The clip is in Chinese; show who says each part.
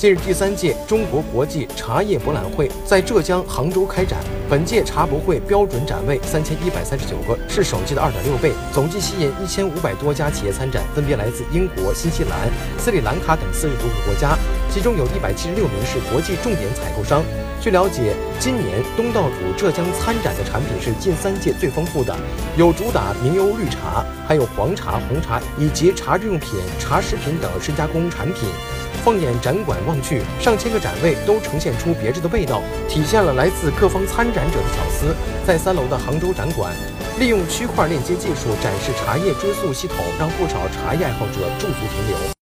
Speaker 1: 近日，第三届中国国际茶叶博览会在浙江杭州开展。本届茶博会标准展位三千一百三十九个，是首届的二点六倍，总计吸引一千五百多家企业参展，分别来自英国、新西兰、斯里兰卡等四十多个国家，其中有一百七十六名是国际重点采购商。据了解，今年东道主浙江参展的产品是近三届最丰富的，有主打名优绿茶，还有黄茶、红茶以及茶日用品、茶食品等深加工产品。放眼展馆望去，上千个展位都呈现出别致的味道，体现了来自各方参展者的巧思。在三楼的杭州展馆，利用区块链接技术展示茶叶追溯系统，让不少茶叶爱好者驻足停留。